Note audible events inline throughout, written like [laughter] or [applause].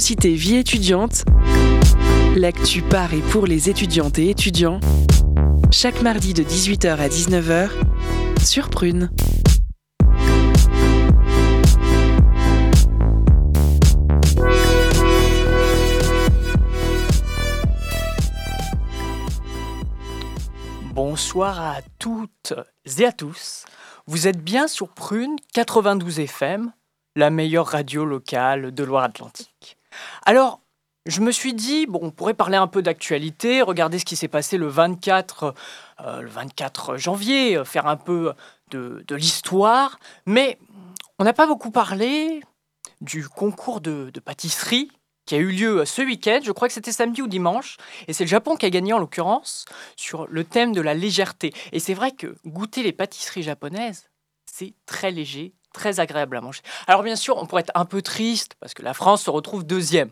Curiosité vie étudiante, l'actu par et pour les étudiantes et étudiants, chaque mardi de 18h à 19h sur Prune. Bonsoir à toutes et à tous. Vous êtes bien sur Prune 92 FM, la meilleure radio locale de Loire-Atlantique. Alors, je me suis dit, bon, on pourrait parler un peu d'actualité, regarder ce qui s'est passé le 24, euh, le 24 janvier, euh, faire un peu de, l'histoire, mais on n'a pas beaucoup parlé du concours de, de pâtisserie qui a eu lieu ce week-end, je crois que c'était samedi ou dimanche, et c'est le Japon qui a gagné en l'occurrence sur le thème de la légèreté. Et c'est vrai que goûter les pâtisseries japonaises, c'est très léger, très agréable à manger. Alors bien sûr, on pourrait être un peu triste parce que la France se retrouve deuxième,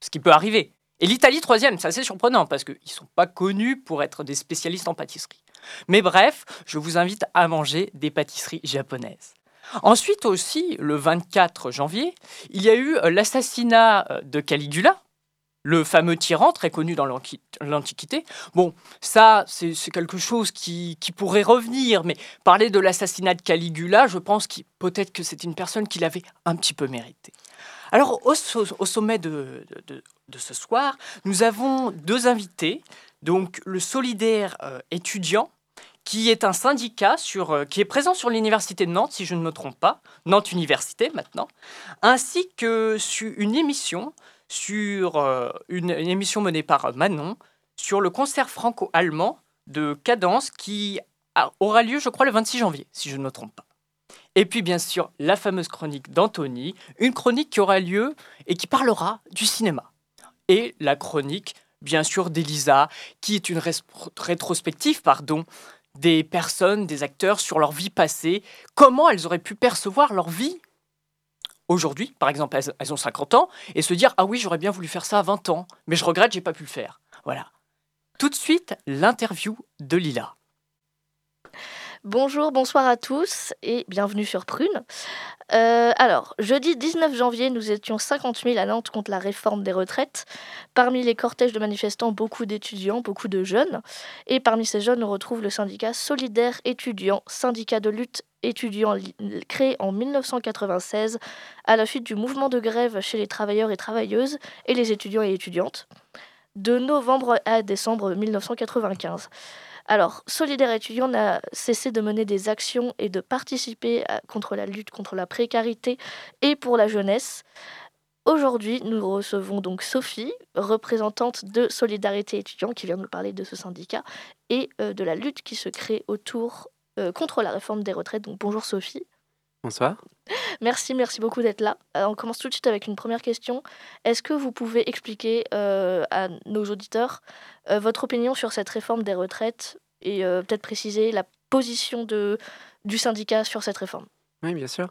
ce qui peut arriver. Et l'Italie troisième, c'est assez surprenant parce qu'ils ne sont pas connus pour être des spécialistes en pâtisserie. Mais bref, je vous invite à manger des pâtisseries japonaises. Ensuite aussi, le 24 janvier, il y a eu l'assassinat de Caligula, le fameux tyran très connu dans l'Antiquité. Bon, ça, c'est quelque chose qui, pourrait revenir, mais parler de l'assassinat de Caligula, je pense que peut-être que c'est une personne qui l'avait un petit peu mérité. Alors, au, sommet de, ce soir, nous avons deux invités. Donc, le solidaire euh, étudiant, qui est un syndicat sur, euh, qui est présent sur l'université de Nantes, si je ne me trompe pas, Nantes Université maintenant, ainsi que sur une émission sur euh, une, émission menée par Manon sur le concert franco-allemand de Cadence qui aura lieu, je crois, le 26 janvier, si je ne me trompe pas. Et puis, bien sûr, la fameuse chronique d'Anthony, une chronique qui aura lieu et qui parlera du cinéma. Et la chronique, bien sûr, d'Elisa, qui est une rétrospective, pardon, des personnes, des acteurs sur leur vie passée, comment elles auraient pu percevoir leur vie aujourd'hui, par exemple, elles, ont 50 ans, et se dire Ah oui, j'aurais bien voulu faire ça à 20 ans, mais je regrette, j'ai pas pu le faire. Voilà. Tout de suite, l'interview de Lila. Bonjour, bonsoir à tous et bienvenue sur Prune. Euh, alors, jeudi 19 janvier, nous étions 50 000 à Nantes contre la réforme des retraites. Parmi les cortèges de manifestants, beaucoup d'étudiants, beaucoup de jeunes. Et parmi ces jeunes, on retrouve le syndicat Solidaire étudiant, syndicat de lutte étudiant créé en 1996 à la suite du mouvement de grève chez les travailleurs et travailleuses et les étudiants et étudiantes de novembre à décembre 1995. Alors, Solidaire étudiant n'a cessé de mener des actions et de participer contre la lutte contre la précarité et pour la jeunesse. Aujourd'hui, nous recevons donc Sophie, représentante de Solidarité étudiant, qui vient nous parler de ce syndicat et euh, de la lutte qui se crée autour euh, contre la réforme des retraites. Donc bonjour Sophie. Bonsoir. Merci, merci beaucoup d'être là. Euh, on commence tout de suite avec une première question. Est-ce que vous pouvez expliquer euh, à nos auditeurs euh, votre opinion sur cette réforme des retraites et euh, peut-être préciser la position de, du syndicat sur cette réforme? Oui, bien sûr.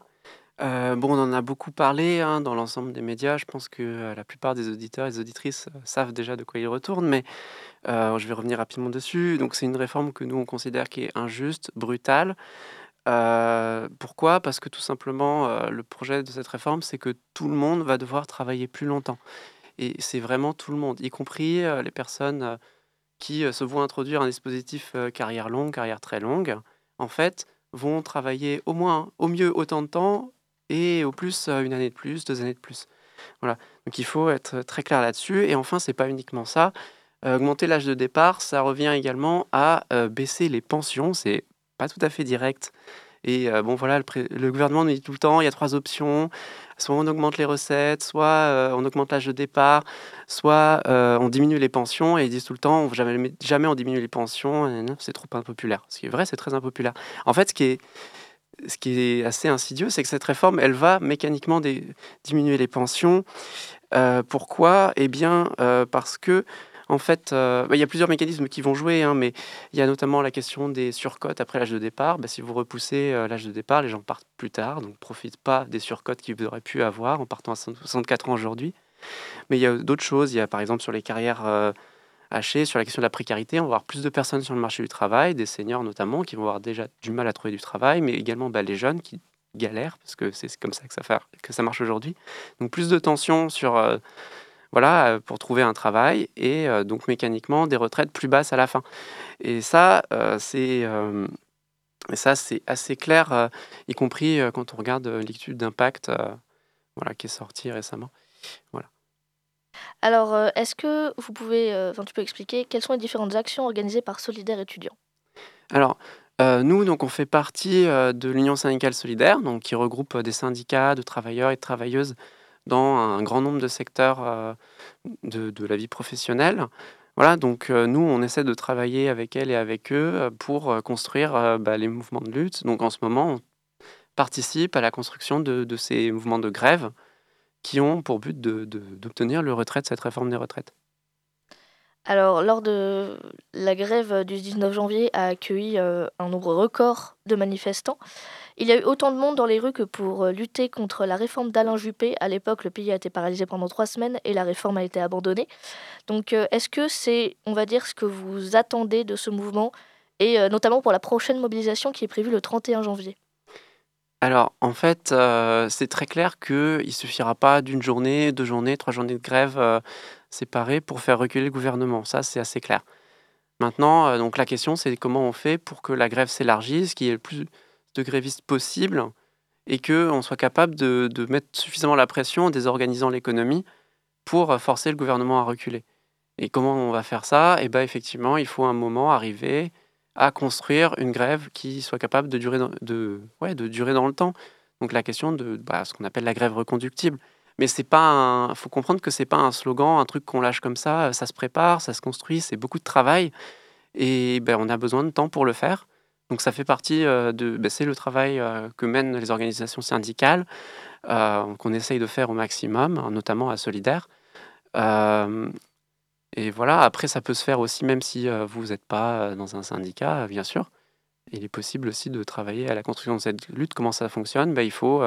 Bon, on en a beaucoup parlé hein, dans l'ensemble des médias. Je pense que la plupart des auditeurs et des auditrices savent déjà de quoi ils retournent, mais je vais revenir rapidement dessus. Donc, c'est une réforme que nous, on considère qui est injuste, brutale. Euh, pourquoi? Parce que tout simplement, euh, le projet de cette réforme, c'est que tout le monde va devoir travailler plus longtemps. Et c'est vraiment tout le monde, y compris euh, les personnes qui se voient introduire un dispositif carrière longue, carrière très longue, en fait, vont travailler au moins, au mieux, autant de temps et au plus une année de plus, deux années de plus. Voilà. Donc il faut être très clair là-dessus. Et enfin, c'est pas uniquement ça. Augmenter l'âge de départ, ça revient également à baisser les pensions. C'est pas tout à fait direct. Et euh, bon, voilà, le, gouvernement nous dit tout le temps, il y a trois options. Soit on augmente les recettes, soit euh, on augmente l'âge de départ, soit euh, on diminue les pensions. Et ils disent tout le temps, on jamais, jamais on diminue les pensions, c'est trop impopulaire. Ce qui est vrai, c'est très impopulaire. En fait, ce qui est, ce qui est assez insidieux, c'est que cette réforme, elle va mécaniquement diminuer les pensions. Pourquoi? Eh bien, parce que en fait, euh, bah, il y a plusieurs mécanismes qui vont jouer, hein, mais il y a notamment la question des surcotes après l'âge de départ. Bah, si vous repoussez euh, l'âge de départ, les gens partent plus tard, donc profitent pas des surcotes qu'ils auraient pu avoir en partant à 64 ans aujourd'hui. Mais il y a d'autres choses. Il y a par exemple sur les carrières euh, hachées, sur la question de la précarité, on va avoir plus de personnes sur le marché du travail, des seniors notamment, qui vont avoir déjà du mal à trouver du travail, mais également bah, les jeunes qui galère, parce que c'est comme ça que ça, que ça marche aujourd'hui. Donc plus de tension sur, voilà, pour trouver un travail, et donc mécaniquement des retraites plus basses à la fin. Et ça, c'est ça, c'est assez clair, y compris quand on regarde l'étude d'impact voilà, qui est sortie récemment. Voilà. Alors, euh, est-ce que vous pouvez, euh, enfin, tu peux expliquer quelles sont les différentes actions organisées par Solidaire étudiants? Alors, euh, nous, donc, on fait partie de l'Union syndicale solidaire, donc, qui regroupe des syndicats de travailleurs et de travailleuses dans un grand nombre de secteurs de, la vie professionnelle. Voilà, donc nous, on essaie de travailler avec elles et avec eux pour construire bah, les mouvements de lutte. Donc en ce moment, on participe à la construction de ces mouvements de grève qui ont pour but d'obtenir le retrait de cette réforme des retraites. Alors, lors de la grève du 19 janvier a accueilli euh, un nombre record de manifestants. Il y a eu autant de monde dans les rues que pour euh, lutter contre la réforme d'Alain Juppé. À l'époque, le pays a été paralysé pendant trois semaines et la réforme a été abandonnée. Donc, euh, est-ce que c'est, on va dire, ce que vous attendez de ce mouvement et notamment pour la prochaine mobilisation qui est prévue le 31 janvier? Alors, en fait, euh, c'est très clair qu'il ne suffira pas d'une journée, deux journées, trois journées de grève euh, séparées pour faire reculer le gouvernement. Ça, c'est assez clair. Maintenant, euh, donc la question, c'est comment on fait pour que la grève s'élargisse, qu'il y ait le plus de grévistes possible et qu'on soit capable de, mettre suffisamment la pression en désorganisant l'économie pour forcer le gouvernement à reculer. Et comment on va faire ça? Eh bien, effectivement, il faut un moment arriver à construire une grève qui soit capable de durer dans, le temps. Donc la question de bah, ce qu'on appelle la grève reconductible. Mais c'est pas il faut comprendre que c'est pas un slogan, un truc qu'on lâche comme ça. Ça se prépare, ça se construit, c'est beaucoup de travail et ben, on a besoin de temps pour le faire. Donc ça fait partie euh, de, ben, c'est le travail euh, que mènent les organisations syndicales euh, qu'on essaye de faire au maximum, notamment à Solidaire. Et voilà, après, ça peut se faire aussi, même si vous n'êtes pas dans un syndicat, bien sûr. Il est possible aussi de travailler à la construction de cette lutte. Comment ça fonctionne? Ben, Il faut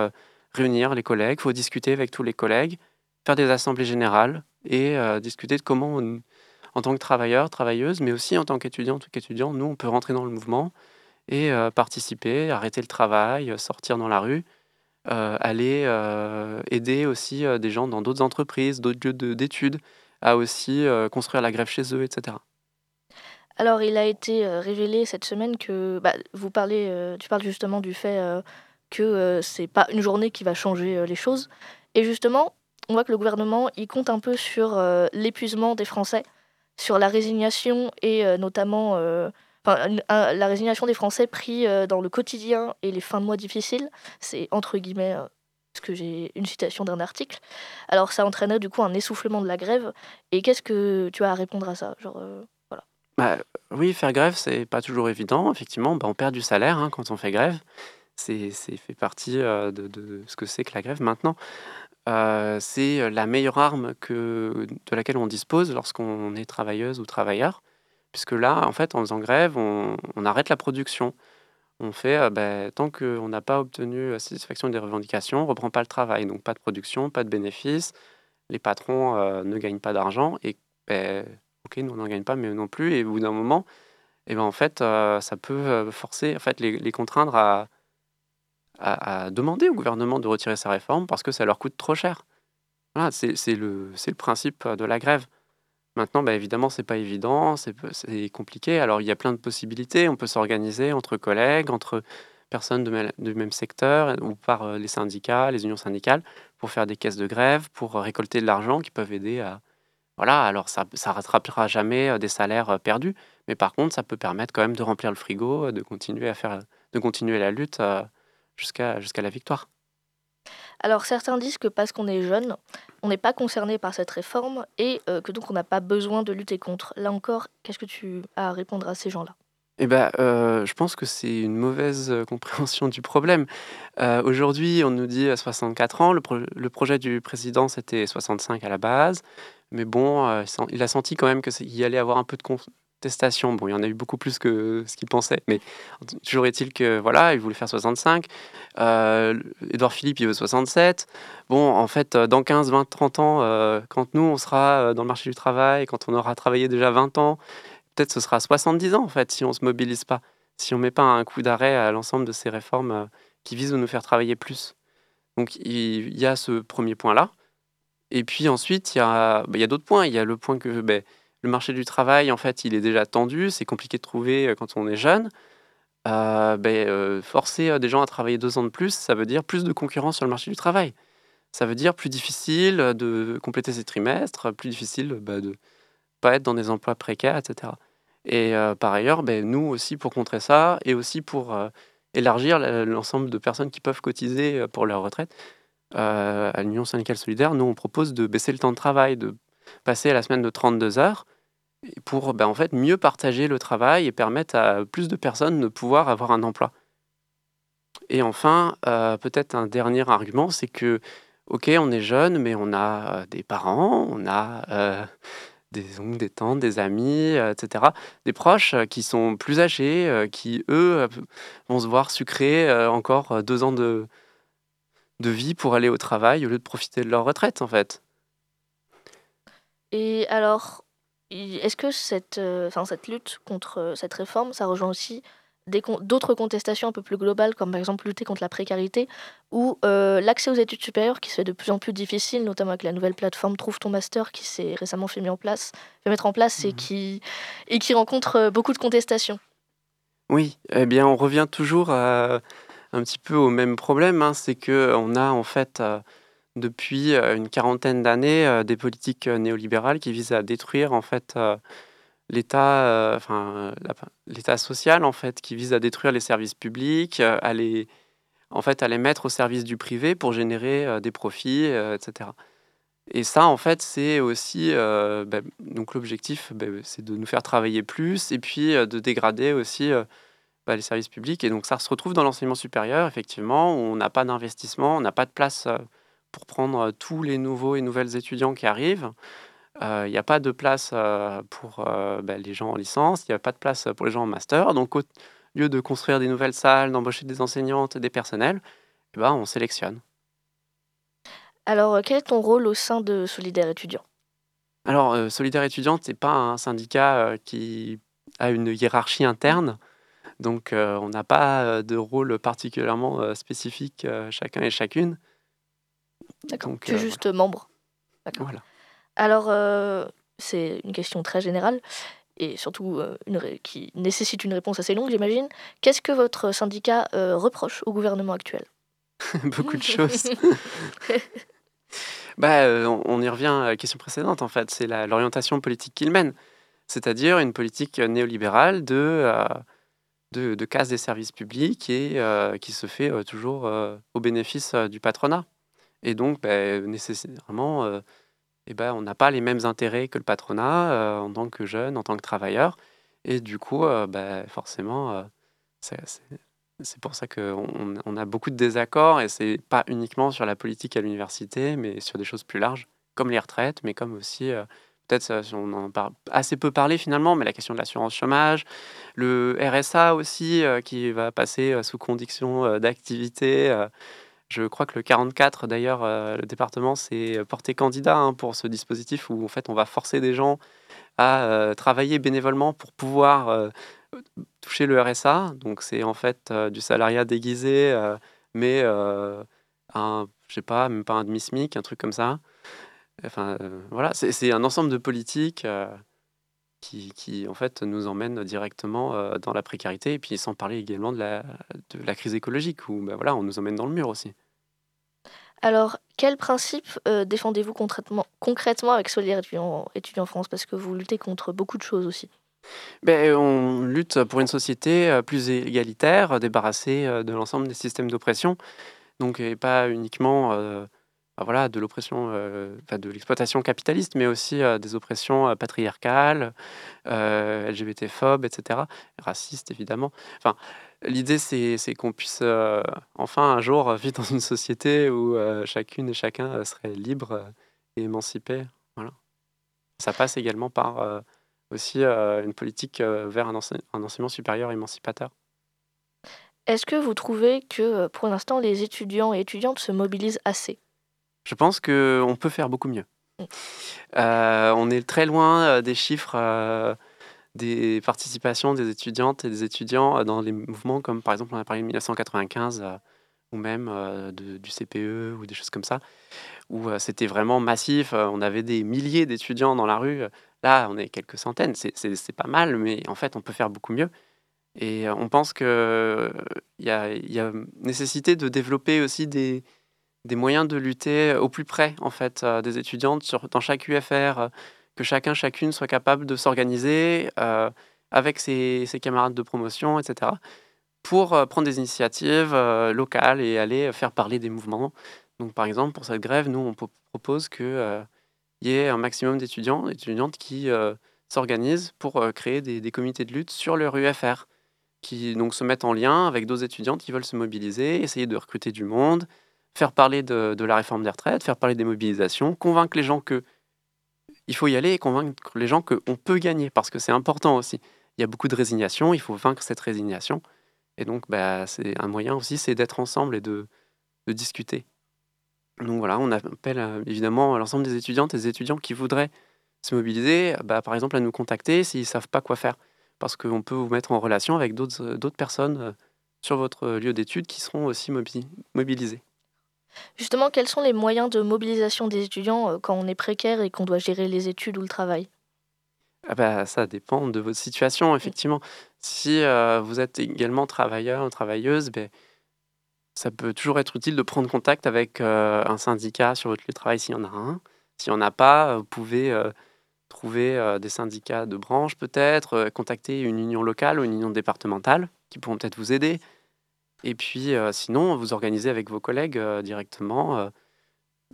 réunir les collègues, il faut discuter avec tous les collègues, faire des assemblées générales et discuter de comment, en tant que travailleur, travailleuse, mais aussi en tant qu'étudiant, qu'étudiant, nous, on peut rentrer dans le mouvement et participer, arrêter le travail, sortir dans la rue, aller aider aussi des gens dans d'autres entreprises, d'autres lieux d'études à aussi euh, construire la grève chez eux, etc. Alors, il a été euh, révélé cette semaine que bah, vous parlez, euh, tu parles justement du fait que c'est pas une journée qui va changer les choses. Et justement, on voit que le gouvernement il compte un peu sur l'épuisement des Français, sur la résignation et notamment la résignation des Français pris dans le quotidien et les fins de mois difficiles. C'est entre guillemets que j'ai une citation d'un article. Alors ça entraînerait du coup un essoufflement de la grève. Et qu'est-ce que tu as à répondre à ça? Genre, euh, voilà. Bah, oui, faire grève, c'est pas toujours évident. Effectivement, bah, on perd du salaire hein, quand on fait grève. C'est fait partie euh, de, ce que c'est que la grève. Maintenant, euh, c'est la meilleure arme de laquelle on dispose lorsqu'on est travailleuse ou travailleur. Puisque là, en fait, en faisant grève, on, arrête la production on fait euh, bah, tant qu'on n'a pas obtenu la satisfaction des revendications, on ne reprend pas le travail. Donc pas de production, pas de bénéfices, les patrons euh, ne gagnent pas d'argent et ben, ok, nous on n'en gagne pas, mais non plus. Et au bout d'un moment, eh ben, en fait, euh, ça peut forcer, en fait, les, contraindre à, demander au gouvernement de retirer sa réforme parce que ça leur coûte trop cher. Voilà, c'est le principe de la grève. Maintenant, bah, évidemment, c'est pas évident, c'est compliqué. Alors, il y a plein de possibilités. On peut s'organiser entre collègues, entre personnes du même secteur ou par euh, les syndicats, les unions syndicales, pour faire des caisses de grève, pour récolter de l'argent qui peuvent aider à. Voilà, alors ça ne rattrapera jamais euh, des salaires euh, perdus, mais par contre, ça peut permettre quand même de remplir le frigo, de continuer à faire, de continuer la lutte jusqu'à la victoire. Alors certains disent que parce qu'on est jeune, on n'est pas concerné par cette réforme et euh, que donc on n'a pas besoin de lutter contre. Là encore, qu'est-ce que tu as à répondre à ces gens-là? Eh ben, euh, je pense que c'est une mauvaise euh, compréhension du problème. Aujourd'hui, on nous dit à 64 ans, le, projet du président c'était 65 à la base, mais bon, il a senti quand même qu'il allait avoir un peu de, Bon, il y en a eu beaucoup plus que ce qu'il pensait, mais toujours est-il que voilà, il voulait faire 65. Euh, Edouard Philippe, il veut 67. Bon, en fait, dans 15, 20, 30 ans, euh, quand nous, on sera euh, dans le marché du travail, quand on aura travaillé déjà 20 ans, peut-être ce sera 70 ans, en fait, si on ne se mobilise pas, si on ne met pas un coup d'arrêt à l'ensemble de ces réformes qui visent à nous faire travailler plus. Donc il y a ce premier point-là. Et puis ensuite, il y a, bah, y a d'autres points. Il y a le point que ben, le marché du travail, en fait, il est déjà tendu. C'est compliqué de trouver euh, quand on est jeune. Euh, ben, euh, forcer des gens à travailler deux ans de plus, ça veut dire plus de concurrence sur le marché du travail. Ça veut dire plus difficile de compléter ses trimestres, plus difficile bah, de pas être dans des emplois précaires, etc. Et par ailleurs, ben, nous aussi, pour contrer ça, et aussi pour élargir l'ensemble de personnes qui peuvent cotiser pour leur retraite, à l'Union syndicale solidaire, nous, on propose de baisser le temps de travail, de passer à la semaine de 32 heures, pour ben, en fait, mieux partager le travail et permettre à plus de personnes de pouvoir avoir un emploi. Et enfin, peut-être un dernier argument, c'est que, ok, on est jeune, mais on a des parents, on a des oncles, des tantes, des amis, etc. Des proches qui sont plus âgés, qui, eux, vont se voir sucrer encore deux ans de, de vie pour aller au travail au lieu de profiter de leur retraite, en fait. Et alors, est-ce que cette, euh, cette lutte contre euh, cette réforme, ça rejoint aussi d'autres contestations un peu plus globales, comme par exemple lutter contre la précarité, ou euh, l'accès aux études supérieures qui se fait de plus en plus difficile, notamment avec la nouvelle plateforme Trouve ton master qui s'est récemment fait, mis en place, fait mettre en place et, mmh. qui, et qui rencontre beaucoup de contestations. Oui, eh bien on revient toujours à un petit peu au même problème, hein, c'est qu'on a en fait euh, depuis euh, une quarantaine d'années euh, des politiques néolibérales qui visent à détruire en fait l'État, enfin l'État social en fait, qui vise à détruire les services publics, à les en fait à les mettre au service du privé pour générer des profits, etc. Et ça, en fait, c'est aussi ben, donc l'objectif, ben, c'est de nous faire travailler plus et puis de dégrader aussi bah, les services publics. Et donc ça se retrouve dans l'enseignement supérieur, effectivement, où on n'a pas d'investissement, on n'a pas de place euh, pour prendre tous les nouveaux et nouvelles étudiants qui arrivent. Euh, il n'y a pas de place pour bah, les gens en licence, il n'y a pas de place pour les gens en master. Donc au lieu de construire des nouvelles salles, d'embaucher des enseignantes et des personnels, eh ben, on sélectionne. Alors, quel est ton rôle au sein de Solidaire étudiant Alors, Solidaire étudiante, ce n'est pas un syndicat qui a une hiérarchie interne. Donc, on n'a pas de rôle particulièrement spécifique chacun et chacune. D'accord. Tu es juste membre. D'accord. Voilà. Alors, c'est une question très générale et surtout une qui nécessite une réponse assez longue, j'imagine. Qu'est-ce que votre syndicat reproche au gouvernement actuel? [laughs] Beaucoup de choses. [laughs] bah, on, y revient à la question précédente, en fait. C'est l'orientation politique qu'il mène. C'est-à-dire une politique néolibérale de de, casse des services publics et euh, qui se fait euh, toujours euh, au bénéfice du patronat. Et donc, ben, nécessairement, eh ben, on n'a pas les mêmes intérêts que le patronat en tant que jeune, en tant que travailleur. Et du coup, ben, forcément, c'est pour ça qu'on on a beaucoup de désaccords et c'est pas uniquement sur la politique à l'université, mais sur des choses plus larges, comme les retraites, mais comme aussi peut-être on en parle assez peu parlé finalement, mais la question de l'assurance chômage, le RSA aussi euh, qui va passer euh, sous condition euh, d'activité. Je crois que le 44 d'ailleurs, le département s'est porté candidat hein, pour ce dispositif où en fait on va forcer des gens à travailler bénévolement pour pouvoir toucher le RSA. Donc c'est en fait du salariat déguisé, mais un, je sais pas, même pas un demi SMIC, un truc comme ça. Enfin, euh, voilà, c'est un ensemble de politiques euh, qui, qui, en fait, nous emmènent directement euh, dans la précarité, et puis sans parler également de la, de la crise écologique, où ben, voilà, on nous emmène dans le mur aussi. Alors, quel principe défendez-vous concrètement, concrètement avec Solidaire étudiant, étudiant France? Parce que vous luttez contre beaucoup de choses aussi. Ben, on lutte pour une société plus égalitaire, débarrassée de l'ensemble des systèmes d'oppression. Donc, et pas uniquement voilà, de l'oppression, euh, de l'exploitation capitaliste, mais aussi euh, des oppressions euh, patriarcales, LGBT-phobes, etc., racistes évidemment. Enfin, l'idée c'est, qu'on puisse enfin un jour vivre dans une société où chacune et chacun serait libre et émancipé. Voilà. Ça passe également par aussi une politique vers un enseignement supérieur émancipateur. Est-ce que vous trouvez que pour l'instant les étudiants et étudiantes se mobilisent assez? Je pense qu'on peut faire beaucoup mieux. Euh, on est très loin euh, des chiffres euh, des participations des étudiantes et des étudiants dans les mouvements comme par exemple on a parlé de 1995 ou même du CPE ou des choses comme ça, où c'était vraiment massif. on avait des milliers d'étudiants dans la rue. Là, on est quelques centaines. C'est pas mal, mais en fait, on peut faire beaucoup mieux. Et on pense qu'il y a nécessité de développer aussi des, des moyens de lutter au plus près en fait des étudiantes dans chaque UFR, que chacun, chacune soit capable de s'organiser avec ses, ses, camarades de promotion, etc., pour prendre des initiatives locales et aller faire parler des mouvements. Donc par exemple, pour cette grève, nous, on propose qu'il y ait un maximum d'étudiants, d'étudiantes qui s'organisent pour créer des, des, comités de lutte sur leur UFR qui donc se mettent en lien avec d'autres étudiantes qui veulent se mobiliser, essayer de recruter du monde, faire parler de, la réforme des retraites, faire parler des mobilisations, convaincre les gens que il faut y aller et convaincre les gens qu'on peut gagner parce que c'est important aussi. Il y a beaucoup de résignation, il faut vaincre cette résignation. Et donc, bah, c'est un moyen aussi, c'est d'être ensemble et de, discuter. Donc voilà, on appelle euh, évidemment l'ensemble des étudiantes et des étudiants qui voudraient se mobiliser, bah, par exemple, à nous contacter s'ils ne savent pas quoi faire parce qu'on peut vous mettre en relation avec d'autres euh, personnes euh, sur votre lieu d'études qui seront aussi mobilisées. Justement, quels sont les moyens de mobilisation des étudiants euh, quand on est précaire et qu'on doit gérer les études ou le travail? Ah bah, Ça dépend de votre situation, effectivement. Si vous êtes également travailleur ou travailleuse, ben, ça peut toujours être utile de prendre contact avec un syndicat sur votre lieu de travail s'il y en a un. S'il n'y en a pas, vous pouvez trouver euh, des syndicats de branche peut-être, euh, contacter une union locale ou une union départementale qui pourront peut-être vous aider. Et puis euh, sinon, vous organisez avec vos collègues directement,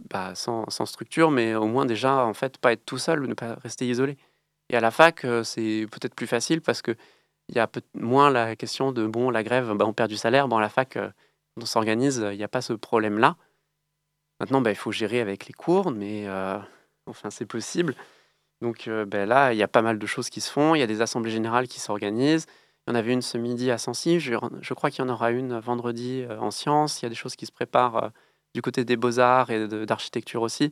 bah, sans, structure, mais au moins déjà, en fait, pas être tout seul ne pas rester isolé. Et à la fac, c'est peut-être plus facile parce que il y a moins la question de bon, la grève, bah, on perd du salaire. Bon, à la fac, on s'organise, il n'y a pas ce problème-là. Maintenant, bah, il faut gérer avec les cours, mais enfin, c'est possible. Donc euh, là, il y a pas mal de choses qui se font. Il y a des assemblées générales qui s'organisent. Il y en avait une ce midi à Sancy. Je, je crois qu'il y en aura une vendredi euh, en sciences. Il y a des choses qui se préparent euh, du côté des beaux-arts et d'architecture aussi.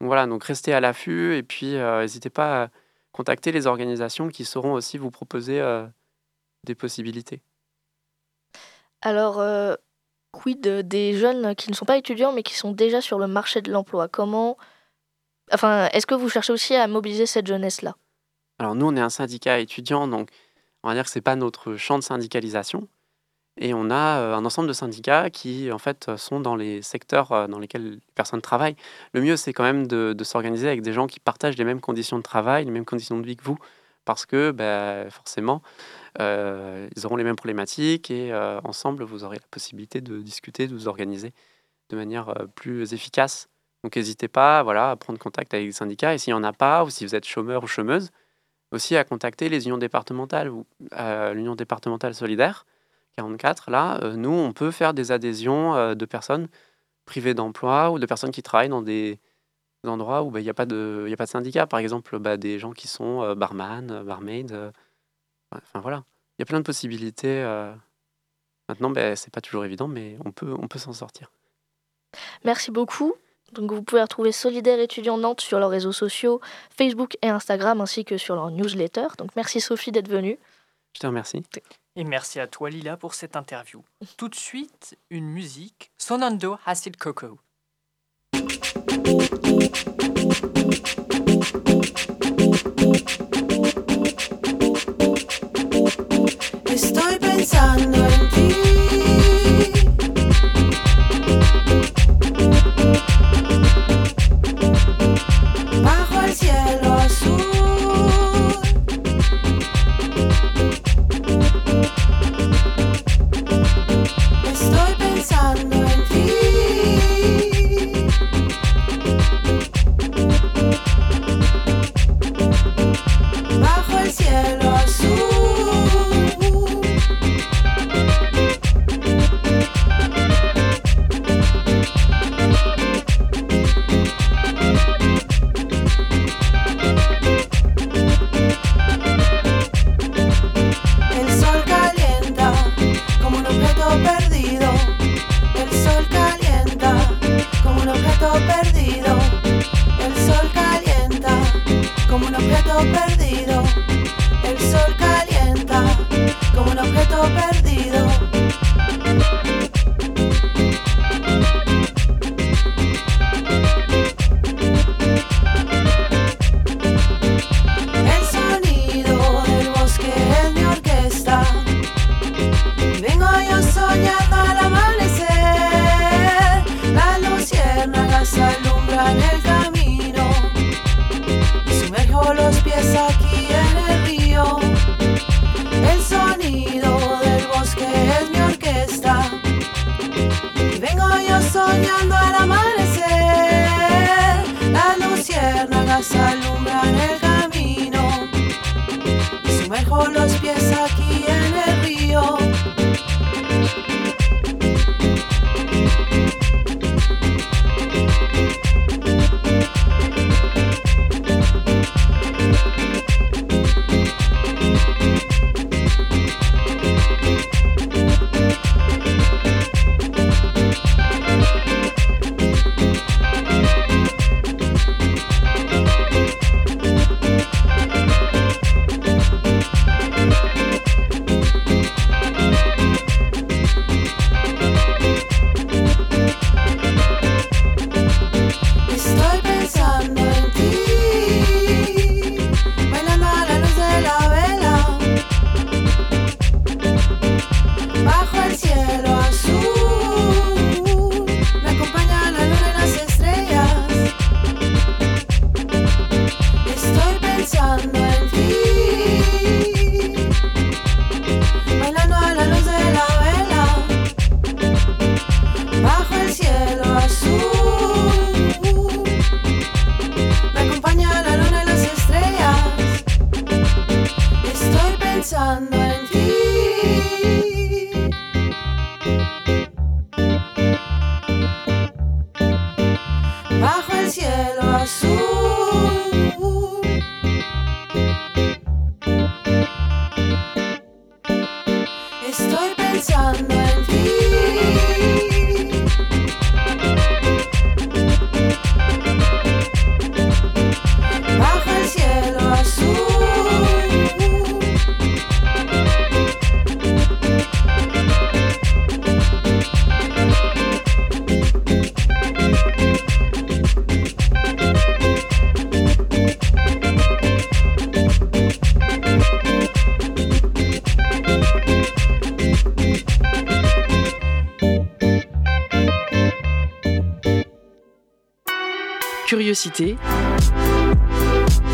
Donc voilà, donc restez à l'affût et puis n'hésitez pas à contacter les organisations qui sauront aussi vous proposer des possibilités. Alors, quid des jeunes qui ne sont pas étudiants mais qui sont déjà sur le marché de l'emploi? Comment Enfin, est-ce que vous cherchez aussi à mobiliser cette jeunesse-là? Alors nous, on est un syndicat étudiant, donc on va dire que ce n'est pas notre champ de syndicalisation. Et on a euh, un ensemble de syndicats qui, en fait, sont dans les secteurs euh, dans lesquels les personnes travaillent. Le mieux, c'est quand même de, s'organiser avec des gens qui partagent les mêmes conditions de travail, les mêmes conditions de vie que vous, parce que ben, forcément, euh, ils auront les mêmes problématiques et ensemble, vous aurez la possibilité de discuter, de vous organiser de manière plus efficace donc n'hésitez pas voilà, à prendre contact avec les syndicats. Et s'il n'y en a pas, ou si vous êtes chômeur ou chômeuse, aussi à contacter les unions départementales ou euh, l'union départementale solidaire 44. Là, euh, nous, on peut faire des adhésions euh, de personnes privées d'emploi ou de personnes qui travaillent dans des, endroits où bah, il n'y a, pas de, a pas de syndicat. Par exemple, bah, des gens qui sont barman, barmaid. enfin voilà, il y a plein de possibilités. Maintenant, bah, c'est pas toujours évident, mais on peut, on peut s'en sortir. Merci beaucoup. Donc vous pouvez retrouver Solidaire étudiant Nantes sur leurs réseaux sociaux, Facebook et Instagram, ainsi que sur leur newsletter. Donc merci Sophie d'être venue. Je te remercie. Et merci à toi Lila pour cette interview. [laughs] Tout de suite, une musique, Sonando Acid Coco. Estoy pensando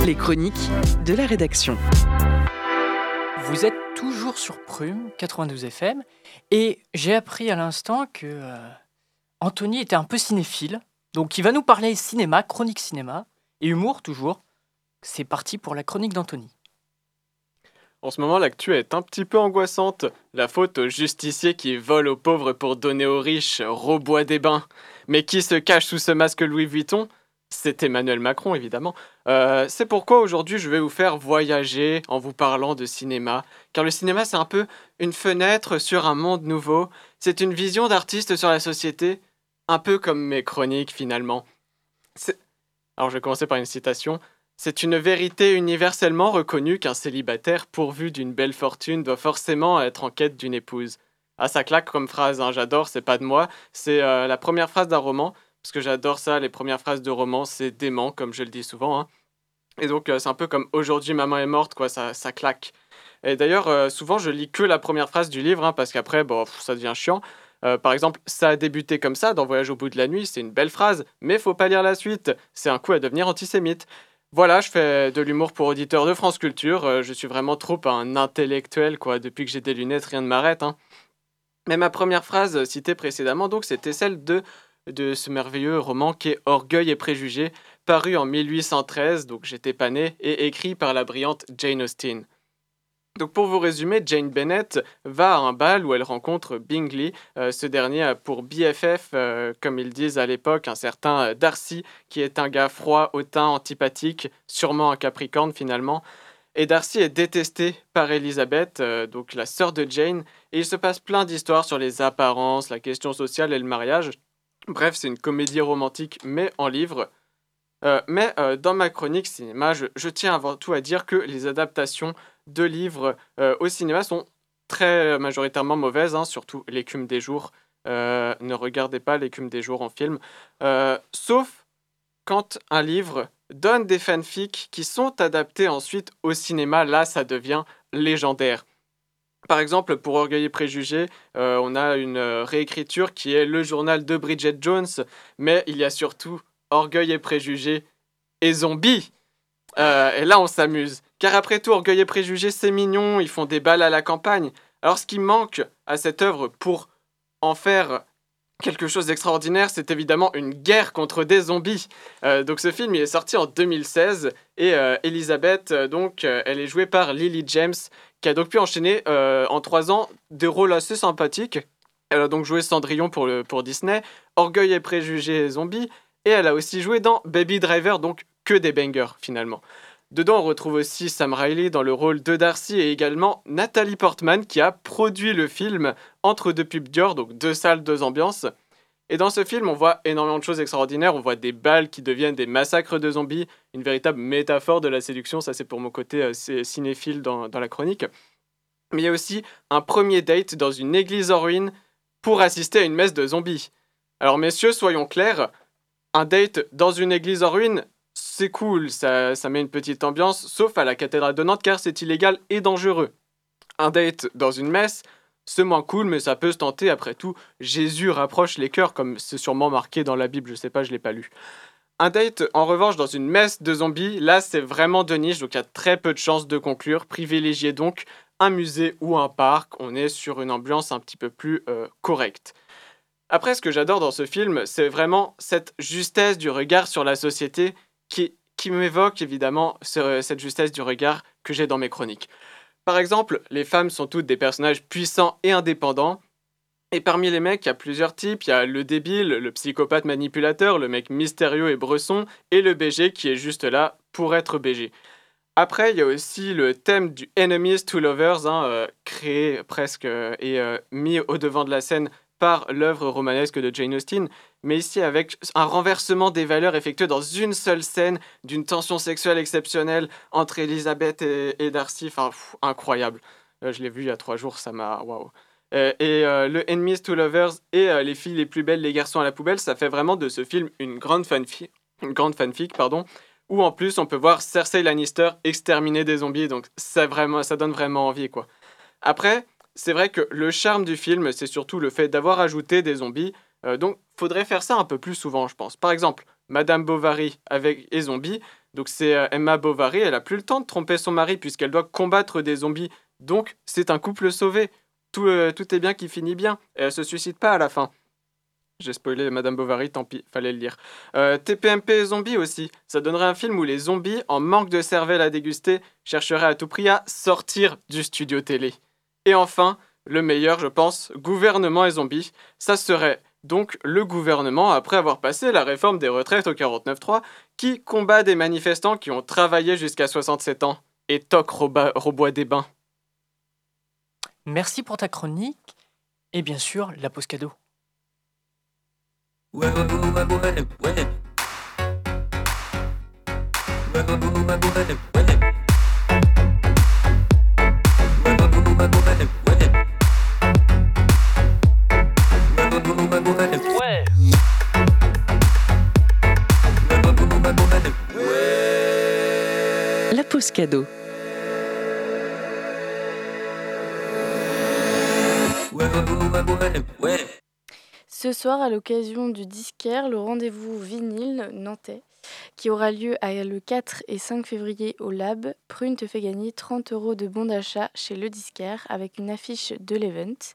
Les chroniques de la rédaction. Vous êtes toujours sur Prume 92 FM et j'ai appris à l'instant que euh, Anthony était un peu cinéphile. Donc il va nous parler cinéma, chronique cinéma et humour toujours. C'est parti pour la chronique d'Anthony. En ce moment, l'actu est un petit peu angoissante. La faute aux justiciers qui volent aux pauvres pour donner aux riches, Robois des bains. Mais qui se cache sous ce masque Louis Vuitton? C'est Emmanuel Macron, évidemment. Euh, c'est pourquoi aujourd'hui je vais vous faire voyager en vous parlant de cinéma. Car le cinéma, c'est un peu une fenêtre sur un monde nouveau. C'est une vision d'artiste sur la société, un peu comme mes chroniques finalement. Alors je vais commencer par une citation. C'est une vérité universellement reconnue qu'un célibataire pourvu d'une belle fortune doit forcément être en quête d'une épouse. Ah, ça claque comme phrase, hein, j'adore, c'est pas de moi. C'est euh, la première phrase d'un roman, parce que j'adore ça, les premières phrases de roman, c'est dément, comme je le dis souvent. hein. Et donc, euh, c'est un peu comme aujourd'hui, maman est morte, quoi, ça, claque. Et d'ailleurs, euh, souvent, je lis que la première phrase du livre, hein, parce qu'après, bon, ça devient chiant. Euh, par exemple, ça a débuté comme ça dans Voyage au bout de la nuit, c'est une belle phrase, mais faut pas lire la suite, c'est un coup à devenir antisémite. Voilà, je fais de l'humour pour auditeurs de France Culture. je suis vraiment trop un intellectuel, quoi. Depuis que j'ai des lunettes, rien ne m'arrête. hein. Mais ma première phrase citée précédemment, donc, c'était celle de, de ce merveilleux roman qui est Orgueil et préjugés, paru en 1813, donc j'étais pas né, et écrit par la brillante Jane Austen. Donc pour vous résumer, Jane Bennett va à un bal où elle rencontre Bingley. Euh, ce dernier a pour BFF, euh, comme ils disent à l'époque, un certain euh, Darcy, qui est un gars froid, hautain, antipathique, sûrement un Capricorne finalement. Et Darcy est détesté par Elizabeth, donc la sœur de Jane, et il se passe plein d'histoires sur les apparences, la question sociale et le mariage. Bref, c'est une comédie romantique, mais en livre. Euh, mais euh, dans ma chronique cinéma, je, tiens avant tout à dire que les adaptations de livres euh, au cinéma sont très majoritairement mauvaises, hein, surtout L'écume des jours. Ne regardez pas L'écume des jours en film. Sauf quand un livre donne des fanfics qui sont adaptés ensuite au cinéma, là ça devient légendaire. Par exemple, pour Orgueil et Préjugés, euh, on a une euh, réécriture qui est le journal de Bridget Jones, mais il y a surtout Orgueil et Préjugés et Zombies. Euh, et là, on s'amuse. Car après tout, Orgueil et Préjugés, c'est mignon, ils font des balles à la campagne. Alors, ce qui manque à cette œuvre pour en faire quelque chose d'extraordinaire, c'est évidemment une guerre contre des zombies. Donc ce film il est sorti en 2016 et euh, Elisabeth, donc, elle est jouée par Lily James, qui a donc pu enchaîner euh, en trois ans des rôles assez sympathiques. Elle a donc joué Cendrillon pour, Disney, Orgueil et préjugés et zombies, et elle a aussi joué dans Baby Driver, donc que des bangers finalement. Dedans, on retrouve aussi Sam Riley dans le rôle de Darcy et également Nathalie Portman qui a produit le film entre deux pubs Dior, donc deux salles, deux ambiances. Et dans ce film, on voit énormément de choses extraordinaires. On voit des balles qui deviennent des massacres de zombies, une véritable métaphore de la séduction. Ça, c'est pour mon côté euh, cinéphile dans, dans la chronique. Mais il y a aussi un premier date dans une église en ruine pour assister à une messe de zombies. Alors, messieurs, soyons clairs, un date dans une église en ruine, c'est cool, ça, ça met une petite ambiance, sauf à la cathédrale de Nantes car c'est illégal et dangereux. Un date dans une messe, c'est moins cool, mais ça peut se tenter. Après tout, Jésus rapproche les cœurs, comme c'est sûrement marqué dans la Bible, je sais pas, je l'ai pas lu. Un date, en revanche, dans une messe de zombies, là, c'est vraiment de niche, donc il y a très peu de chances de conclure. Privilégiez donc un musée ou un parc, on est sur une ambiance un petit peu plus euh, correcte. Après, ce que j'adore dans ce film, c'est vraiment cette justesse du regard sur la société qui, qui m'évoque évidemment ce- cette justesse du regard que j'ai dans mes chroniques. Par exemple, les femmes sont toutes des personnages puissants et indépendants. Et parmi les mecs, il y a plusieurs types. Il y a le débile, le psychopathe manipulateur, le mec mystérieux et bresson, et le BG qui est juste là pour être BG. Après, il y a aussi le thème du Enemies to Lovers, hein, euh, créé presque euh, et euh, mis au devant de la scène par l'œuvre romanesque de Jane Austen, mais ici avec un renversement des valeurs effectué dans une seule scène, d'une tension sexuelle exceptionnelle entre Elisabeth et, Darcy, enfin incroyable. Euh, je l'ai vu il y a trois jours, ça m'a waouh. Euh, et euh, le Enemies to Lovers et euh, les filles les plus belles, les garçons à la poubelle, ça fait vraiment de ce film une grande fanfic, une grande fanfic, pardon, où en plus on peut voir Cersei Lannister exterminer des zombies, donc ça vraiment, ça donne vraiment envie quoi. Après, c'est vrai que le charme du film, c'est surtout le fait d'avoir ajouté des zombies. euh, donc, faudrait faire ça un peu plus souvent, je pense. Par exemple, Madame Bovary avec les zombies. Donc, c'est euh, Emma Bovary. Elle a plus le temps de tromper son mari puisqu'elle doit combattre des zombies. Donc, c'est un couple sauvé. Tout, euh, tout est bien qui finit bien. Et elle se suicide pas à la fin. J'ai spoilé Madame Bovary, tant pis, fallait le dire. Euh, TPMP et zombies aussi. Ça donnerait un film où les zombies, en manque de cervelle à déguster, chercheraient à tout prix à sortir du studio télé. Et enfin, le meilleur, je pense, gouvernement et zombies. Ça serait donc le gouvernement, après avoir passé la réforme des retraites au 49.3, qui combat des manifestants qui ont travaillé jusqu'à 67 ans. Et toc Roba- Robois des Bains. Merci pour ta chronique et bien sûr la pause cadeau. La pause cadeau. Ce soir, à l'occasion du disquaire, le rendez-vous vinyle nantais, qui aura lieu le 4 et 5 février au Lab, Prune te fait gagner 30 euros de bons d'achat chez le disquaire avec une affiche de l'event.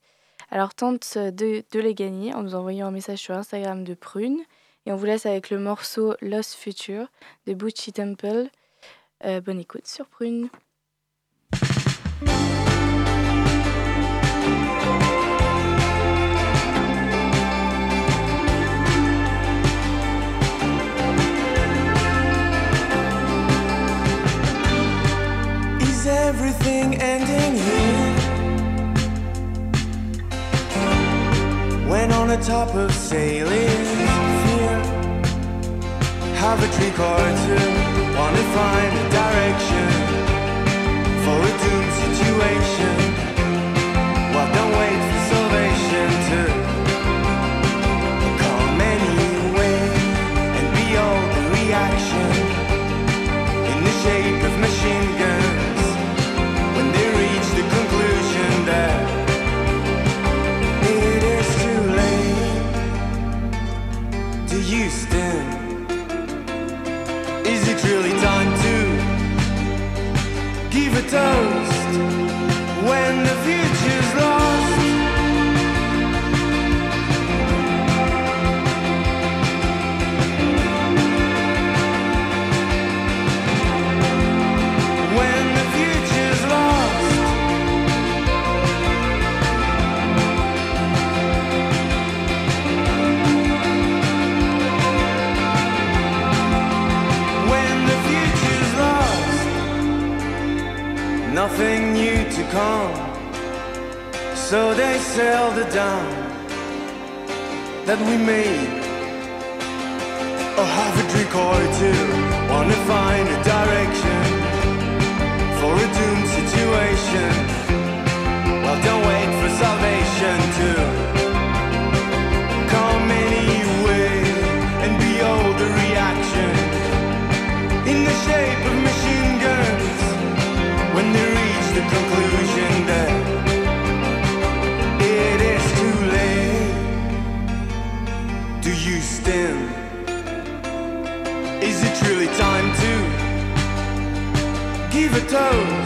Alors tente de, de les gagner en nous envoyant un message sur Instagram de Prune. Et on vous laisse avec le morceau Lost Future de Butchie Temple. Euh, bonne écoute sur Prune. Top of sailing. Fear. Have a drink or two. Wanna find a direction For a doomed situation tiptoes come. So they sell the down that we made. Or have a drink or two. Oh.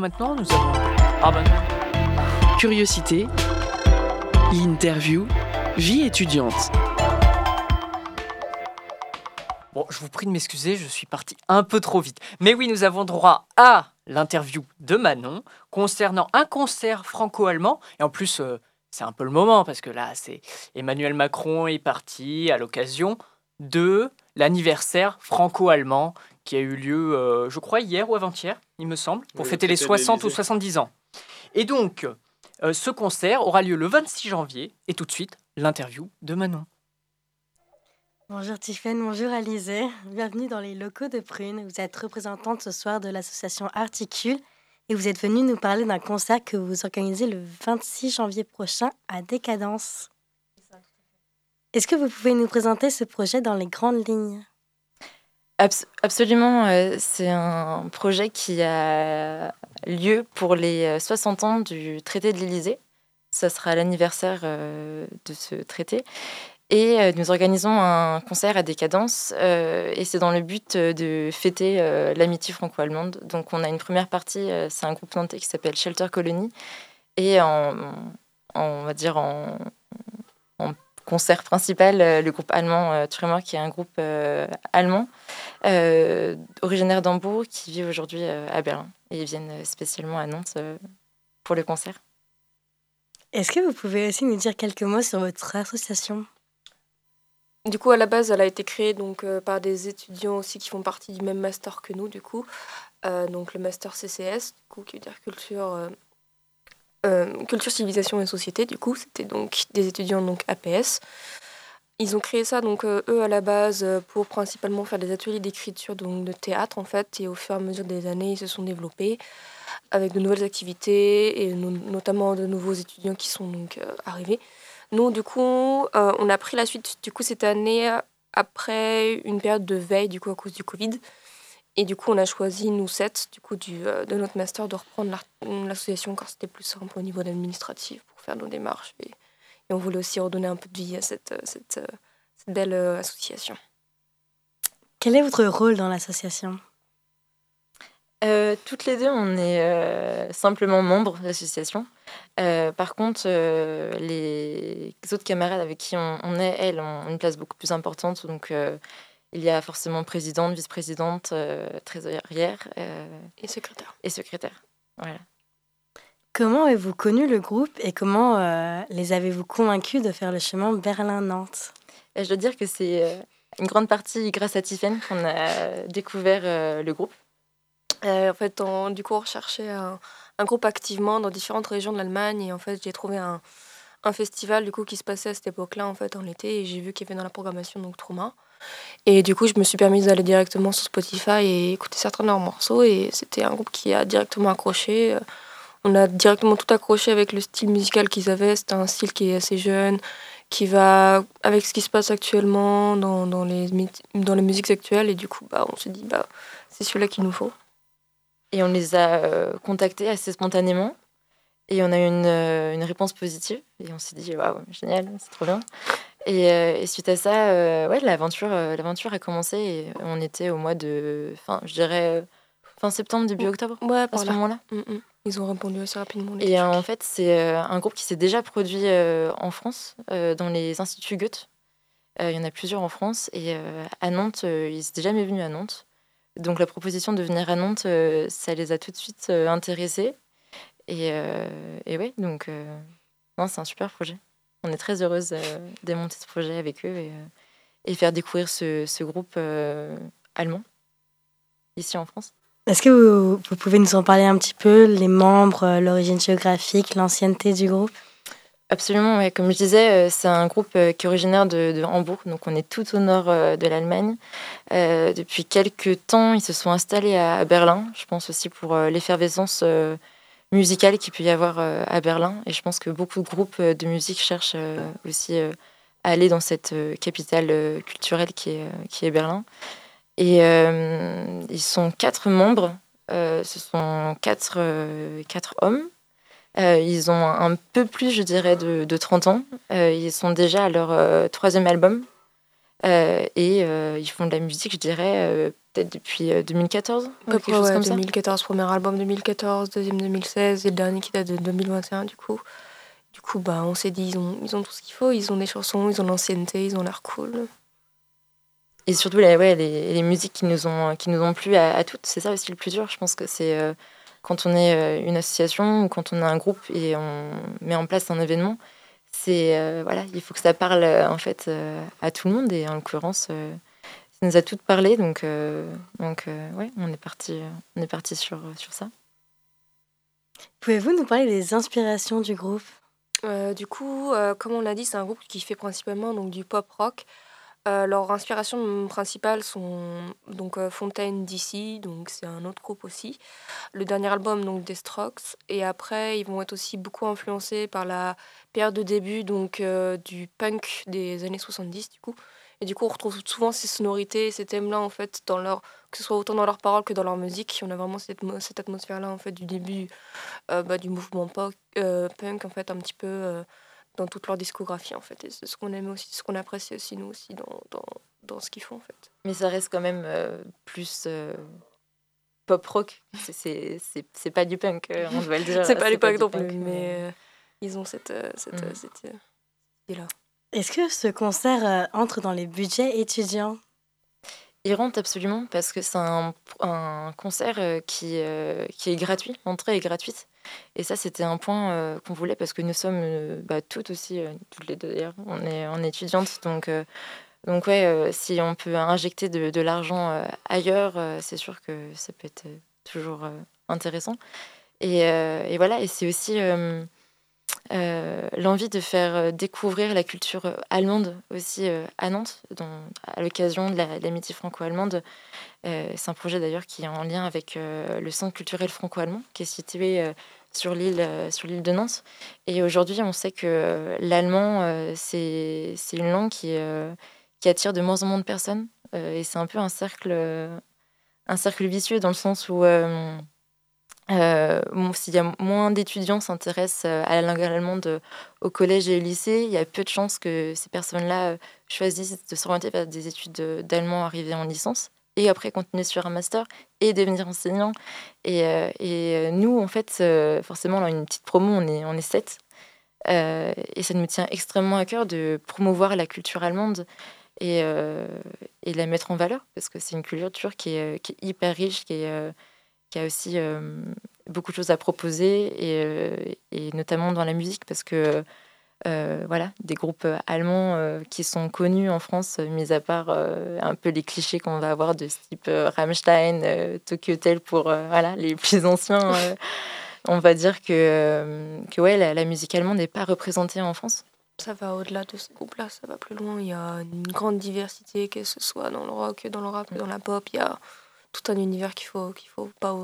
Maintenant, nous avons. Ah ben. Curiosité, l'interview, vie étudiante. Bon, je vous prie de m'excuser, je suis parti un peu trop vite. Mais oui, nous avons droit à l'interview de Manon concernant un concert franco-allemand. Et en plus, euh, c'est un peu le moment parce que là, c'est Emmanuel Macron est parti à l'occasion de l'anniversaire franco-allemand qui a eu lieu, euh, je crois, hier ou avant-hier, il me semble, pour Oui, fêter les fêter 60 ou l'Élysée. 70 ans. Et donc, euh, ce concert aura lieu le 26 janvier. Et tout de suite, l'interview de Manon. Bonjour Tiffaine, bonjour Alizé. Bienvenue dans les locaux de Prune. Vous êtes représentante ce soir de l'association Articule et vous êtes venue nous parler d'un concert que vous organisez le 26 janvier prochain à Décadence. Est-ce que vous pouvez nous présenter ce projet dans les grandes lignes? Abs- absolument, euh, c'est un projet qui a lieu pour les euh, 60 ans du traité de l'Élysée. Ça sera l'anniversaire euh, de ce traité. Et euh, nous organisons un concert à Décadence euh, et c'est dans le but euh, de fêter euh, l'amitié franco-allemande. Donc on a une première partie, euh, c'est un groupe nantais qui s'appelle Shelter Colony. Et on va dire en concert principal, euh, le groupe allemand euh, Tremor, qui est un groupe euh, allemand euh, originaire d'Hambourg qui vit aujourd'hui euh, à Berlin. Et ils viennent spécialement à Nantes euh, pour le concert. Est-ce que vous pouvez aussi nous dire quelques mots sur votre association? Du coup, à la base, elle a été créée donc, euh, par des étudiants aussi qui font partie du même master que nous, du coup. Euh, donc le master CCS, du coup, qui veut dire culture, euh, euh, culture, civilisation et société. Du coup, c'était donc des étudiants donc APS. Ils ont créé ça, donc euh, eux, à la base, euh, pour principalement faire des ateliers d'écriture, donc de théâtre, en fait. Et au fur et à mesure des années, ils se sont développés avec de nouvelles activités et no- notamment de nouveaux étudiants qui sont donc arrivés. Nous, du coup, on a pris la suite, du coup, cette année, après une période de veille, du coup, à cause du Covid. Et du coup, on a choisi, nous sept, du coup, du, euh, de notre master, de reprendre l'ar- l'association car c'était plus simple au niveau administratif pour faire nos démarches. Et, et on voulait aussi redonner un peu de vie à cette, euh, cette, euh, cette belle euh, association. Quel est votre rôle dans l'association? Euh, toutes les deux, on est euh, simplement membres de l'association. Euh, par contre, euh, les autres camarades avec qui on, on est, elles, ont une place beaucoup plus importante. Donc, euh, il y a forcément présidente, vice-présidente, trésorière et secrétaire. Et secrétaire. Voilà. Comment avez-vous connu le groupe et comment les avez-vous convaincus de faire le chemin Berlin-Nantes? Je dois dire que c'est une grande partie grâce à Tiffen qu'on a découvert le groupe. en fait, du coup, on recherchait un, un, groupe activement dans différentes régions de l'Allemagne et en fait, j'ai trouvé un, un festival du coup qui se passait à cette époque-là en fait en été et j'ai vu qu'il y avait dans la programmation donc Trauma et du coup je me suis permise d'aller directement sur Spotify et écouter certains de leurs morceaux. Et c'était un groupe qui a directement accroché. On a directement tout accroché avec le style musical qu'ils avaient. C'est un style qui est assez jeune qui va avec ce qui se passe actuellement dans, les dans les musiques actuelles. Et du coup bah on se dit bah c'est celui-là qu'il nous faut. Et on les a euh, contactés assez spontanément. Et on a eu une, euh, une réponse positive. Et on s'est dit, waouh, génial, c'est trop bien. Et, euh, et, suite à ça, euh, ouais, l'aventure, l'aventure a commencé et on était au mois de, fin, je dirais, fin septembre, début octobre, ouais, à ce moment-là. Mm, mm. Ils ont répondu assez rapidement. Et en fait, c'est un groupe qui s'est déjà produit en France, dans les instituts Goethe. Il y en a plusieurs en France. Et à Nantes, ils n'étaient jamais venus à Nantes. Donc la proposition de venir à Nantes, ça les a tout de suite intéressés. Et, euh, et ouais, donc euh, c'est un super projet. On est très heureuse euh, de monter ce projet avec eux et, et faire découvrir ce, ce groupe allemand ici en France. Est-ce que vous, vous, pouvez nous en parler un petit peu, les membres, l'origine géographique, l'ancienneté du groupe? Absolument, ouais. comme je disais, c'est un groupe qui est originaire de, de, Hambourg, donc on est tout au nord de l'Allemagne. depuis quelques temps, ils se sont installés à Berlin, je pense aussi pour l'effervescence musicale qu'il peut y avoir euh, à Berlin. Et je pense que beaucoup de groupes euh, de musique cherchent euh, aussi à aller dans cette capitale culturelle qui est, qui est Berlin. Et ils sont quatre membres. ce sont quatre, quatre hommes. ils ont un peu plus, je dirais, de, de 30 ans. ils sont déjà à leur troisième album. et ils font de la musique, je dirais, peut-être depuis 2014 euh, quelque chose comme 2014, premier album 2014, deuxième 2016 et le dernier qui date de 2021 du coup. Du coup, bah, on s'est dit, ils ont, ils ont tout ce qu'il faut, ils ont des chansons, ils ont l'ancienneté, ils ont l'air cool. Et surtout, les, ouais, les, les, musiques qui nous ont, qui nous ont plu à, toutes, c'est ça aussi le plus dur. Je pense que c'est euh, quand on est euh, une association ou quand on a un groupe et on met en place un événement, c'est voilà, il faut que ça parle en fait à tout le monde et en l'occurrence nous a toutes parlé, donc, euh, donc euh, ouais, on est parti, on est parti sur, sur ça. Pouvez-vous nous parler des inspirations du groupe? Euh, Du coup, comme on l'a dit, c'est un groupe qui fait principalement donc, du pop rock. leurs inspirations principales sont donc Fontaine DC, donc c'est un autre groupe aussi. Le dernier album donc des Strokes et après ils vont être aussi beaucoup influencés par la période de début donc du punk des années 70 du coup. Et du coup, on retrouve souvent ces sonorités, ces thèmes-là, en fait, dans leur, que ce soit autant dans leurs paroles que dans leur musique. On a vraiment cette, cette atmosphère-là, en fait, du début euh, bah, du mouvement pop, euh, punk, en fait, un petit peu euh, dans toute leur discographie, en fait. Et c'est ce qu'on aime aussi, ce qu'on apprécie aussi, nous aussi, dans, dans, dans ce qu'ils font, en fait. Mais ça reste quand même plus pop rock. C'est pas du punk, on doit le dire. [laughs] c'est pas du punk non plus, mais ils ont cette, cette, mm. cette idée-là. Est-ce que ce concert euh, entre dans les budgets étudiants? Il rentre absolument parce que c'est un, concert euh, qui, euh, qui est gratuit, l'entrée est gratuite. Et ça, c'était un point qu'on voulait parce que nous sommes bah, toutes aussi, toutes les deux d'ailleurs, on est, en étudiante. Donc, donc ouais, si on peut injecter de, de l'argent ailleurs, c'est sûr que ça peut être toujours intéressant. Et, et, voilà, et c'est aussi euh, l'envie de faire euh, découvrir la culture euh, allemande aussi à Nantes, à l'occasion de l'amitié franco-allemande. c'est un projet d'ailleurs qui est en lien avec le centre culturel franco-allemand qui est situé sur l'île sur de Nantes. Et aujourd'hui, on sait que l'allemand, c'est une langue qui, qui attire de moins en moins de personnes. et c'est un peu un cercle, un cercle vicieux dans le sens où euh, S'il y a moins d'étudiants s'intéressent euh, à la langue allemande euh, au collège et au lycée, il y a peu de chances que ces personnes-là choisissent de s'orienter vers des études d'allemand arrivées en licence et après continuer sur un master et devenir enseignant. Et, et nous, en fait, forcément, a une petite promo, on est, on est sept. et ça me tient extrêmement à cœur de promouvoir la culture allemande et, et la mettre en valeur parce que c'est une culture qui est, qui est, hyper riche, qui, est, qui a aussi beaucoup de choses à proposer et, et, notamment dans la musique parce que euh, voilà, des groupes euh, allemands euh, qui sont connus en France, mis à part un peu les clichés qu'on va avoir de ce type Rammstein, Tokyo Hotel pour voilà, les plus anciens. on va dire que, que ouais, la, musique allemande n'est pas représentée en France. Ça va au-delà de ces groupes-là, ça va plus loin. Il y a une grande diversité, que ce soit dans le rock, dans le rap, dans la pop. Il y a tout un univers qu'il faut, qu'il faut pas,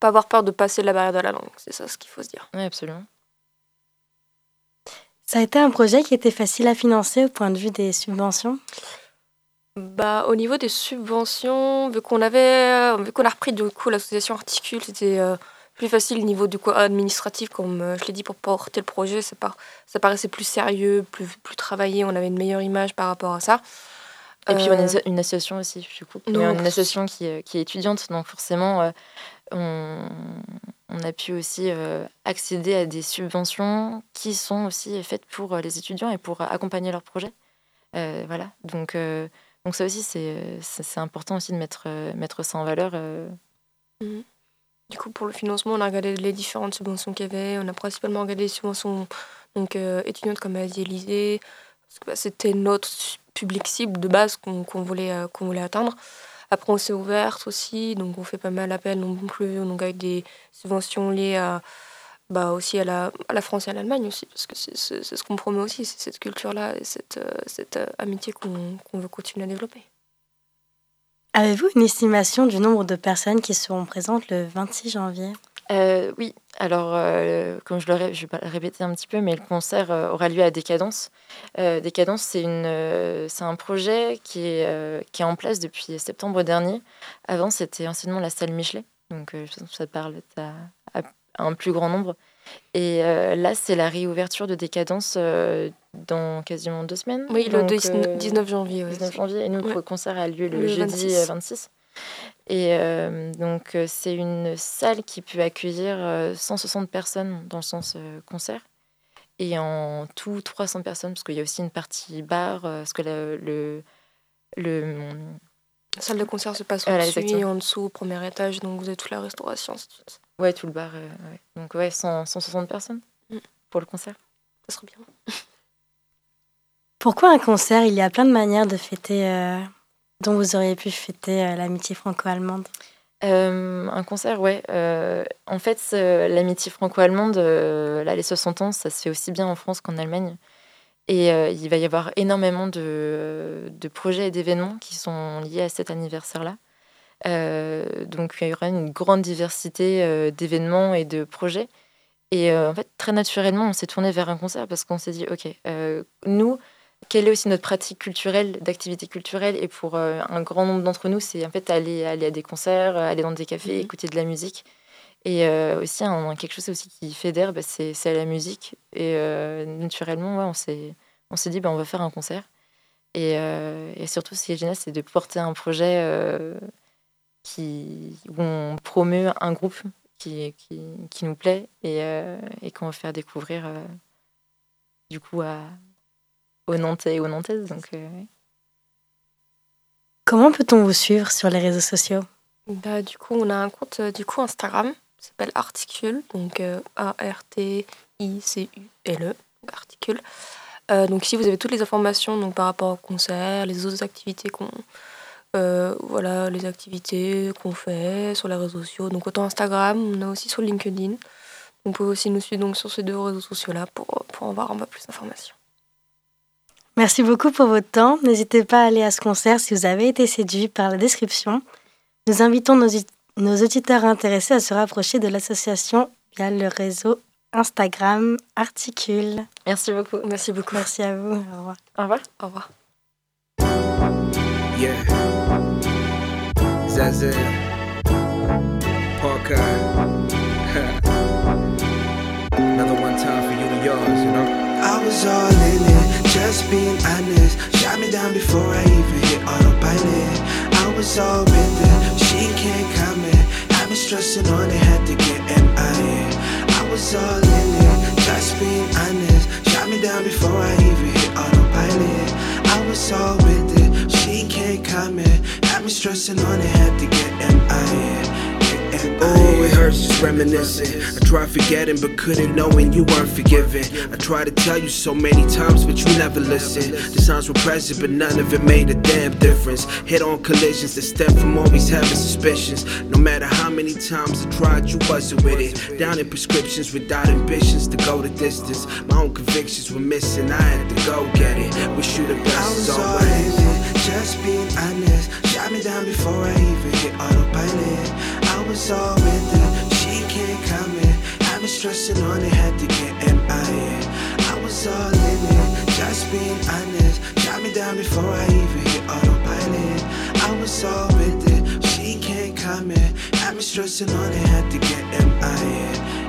pas avoir peur de passer la barrière de la langue. C'est ça ce qu'il faut se dire. Oui, absolument. Ça a été un projet qui était facile à financer au point de vue des subventions? Bah, au niveau des subventions, vu qu'on avait, vu qu'on a repris du coup l'association Articule, c'était euh, plus facile au niveau du coup administratif, comme euh, je l'ai dit, pour porter le projet, ça, ça paraissait plus sérieux, plus, plus travaillé, on avait une meilleure image par rapport à ça. Et puis on a une association aussi, du coup. une association qui, euh, qui, est étudiante, donc forcément, on, on a pu aussi euh, accéder à des subventions qui sont aussi faites pour euh, les étudiants et pour accompagner leurs projets. Euh, voilà, donc, donc ça aussi, c'est important aussi de mettre, mettre ça en valeur. Mhm. Du coup, pour le financement, on a regardé les différentes subventions qu'il y avait. On a principalement regardé les subventions donc, étudiantes comme a dit bah, c'était notre public cible de base qu'on voulait, qu'on voulait atteindre. Après, on s'est ouverte aussi, donc on fait pas mal d'appels non plus, donc avec des subventions liées à, bah aussi à la, à la France et à l'Allemagne aussi, parce que c'est ce qu'on promet aussi, c'est cette culture-là et cette, euh, cette euh, amitié qu'on veut continuer à développer. Avez-vous une estimation du nombre de personnes qui seront présentes le 26 janvier? Euh, oui, alors euh, comme je le je vais répéter un petit peu, mais le concert euh, aura lieu à Décadence. Décadence, c'est une, c'est un projet qui est, qui est en place depuis septembre dernier. Avant, c'était anciennement la salle Michelet, donc ça parle à, un plus grand nombre. Et là, c'est la réouverture de Décadence dans quasiment deux semaines. Oui, le 19 janvier. 19 janvier, et nous, le concert a lieu le, jeudi 26. Et euh, donc, euh, c'est une salle qui peut accueillir 160 euh, personnes dans le sens concert. Et en tout, 300 personnes, parce qu'il y a aussi une partie bar, parce que le, le, la salle de concert se passe au-dessus, en dessous, au premier étage, donc vous avez toute la restauration, ainsi de suite. Ouais, tout le bar. Donc, ouais, 160 personnes mm. pour le concert. Ça serait bien. Pourquoi un concert? Il y a plein de manières de fêter dont vous auriez pu fêter euh, l'amitié franco-allemande? Euh, un concert, ouais. Euh, en fait, l'amitié franco-allemande, là, les 60 ans, ça se fait aussi bien en France qu'en Allemagne. Et il va y avoir énormément de, de projets et d'événements qui sont liés à cet anniversaire-là. donc, il y aura une grande diversité d'événements et de projets. Et en fait, très naturellement, on s'est tourné vers un concert parce qu'on s'est dit, OK, nous, quelle est aussi notre pratique culturelle, d'activité culturelle? Et pour euh, un grand nombre d'entre nous, c'est en fait aller, aller à des concerts, euh, aller dans des cafés, mhm. écouter de la musique. Et euh, aussi, quelque chose aussi qui fédère, bah, c'est la musique. Et naturellement, ouais, on s'est on s'est dit, bah, on va faire un concert. Et, et surtout, ce qui est génial, c'est de porter un projet qui, où on promeut un groupe qui, qui, qui nous plaît et, et qu'on va faire découvrir du coup à, aux Nantais et aux Nantaises. Donc, euh, Comment peut-on vous suivre sur les réseaux sociaux? Bah, Du coup, on a un compte euh, du coup Instagram qui s'appelle Articule, donc euh, A-R-T-I-C-U-L-E, Articule. donc ici, vous avez toutes les informations donc, par rapport au concert, les autres activités qu'on... voilà, les activités qu'on fait sur les réseaux sociaux. Donc autant Instagram, on a aussi sur LinkedIn. On peut aussi nous suivre donc sur ces deux réseaux sociaux-là pour, pour avoir un peu plus d'informations. Merci beaucoup pour votre temps. N'hésitez pas à aller à ce concert si vous avez été séduit par la description. Nous invitons nos, auditeurs intéressés à se rapprocher de l'association via le réseau Instagram Articule. Merci beaucoup. Merci beaucoup. Merci à vous. Au revoir. Au revoir. Au revoir. [laughs] Another one time for you and yours, you know? I was all in it, just being honest. Shot me down before I even hit autopilot. I was all with it, she can't comment. I've been stressing on it, had to get MIA. I was all in it, just being honest. Shot me down before I even hit autopilot. I was all with it she can't in. Had me stressing on it, reminiscing. I tried forgetting, but couldn't knowing you weren't forgiven. I tried to tell you so many times, but you never listened. The signs were present, but none of it made a damn difference. Hit on collisions that stem from always having suspicions. No matter how many times I tried, you wasn't with it. Down in prescriptions without ambitions to go the distance. My own convictions were missing, I had to go get it. Wish you the I best was as all always. just being honest. Shot me down before I even hit autopilot. I was all with it, she can't come Had stressing on it, had to get MIA. I was all in it, just being honest. Shot me down before I even hit autopilot. I was all with it, she can't come in. Had me stressing on it, had to get MIA. Get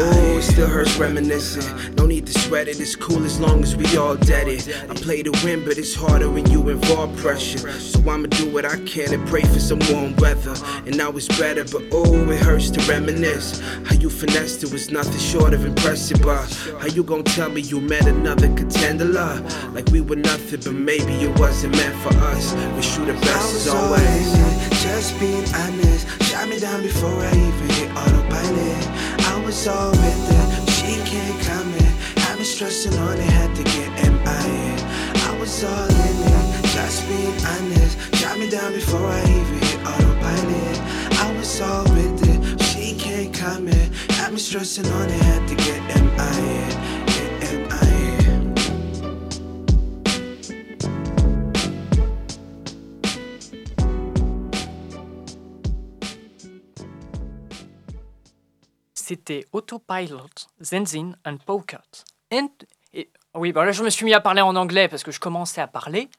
Oh, it still hurts reminiscing. No need to sweat it, it's cool as long as we all dead it. I play to win, but it's harder when you involve pressure. So I'ma do what I can and pray for some warm weather. And now it's better, but oh, it hurts to reminisce. How you finessed it was nothing short of impressive. But how you gon' tell me you met another contender? love? Like we were nothing, but maybe it wasn't meant for us. We you the best as always. it, just being honest. Shot me down before I even hit autopilot. I was all with it, she can't come in. Had me stressing on it, had to get MIA. I was all in it, just being honest. Shot me down before I even hit autopilot. I was all with it, she can't come in. Had me stressing on it, had to get MIA. Get C'était Autopilot, Zenzin and Pocket. Et- oui, bah là je me suis mis à parler en anglais parce que je commençais à parler.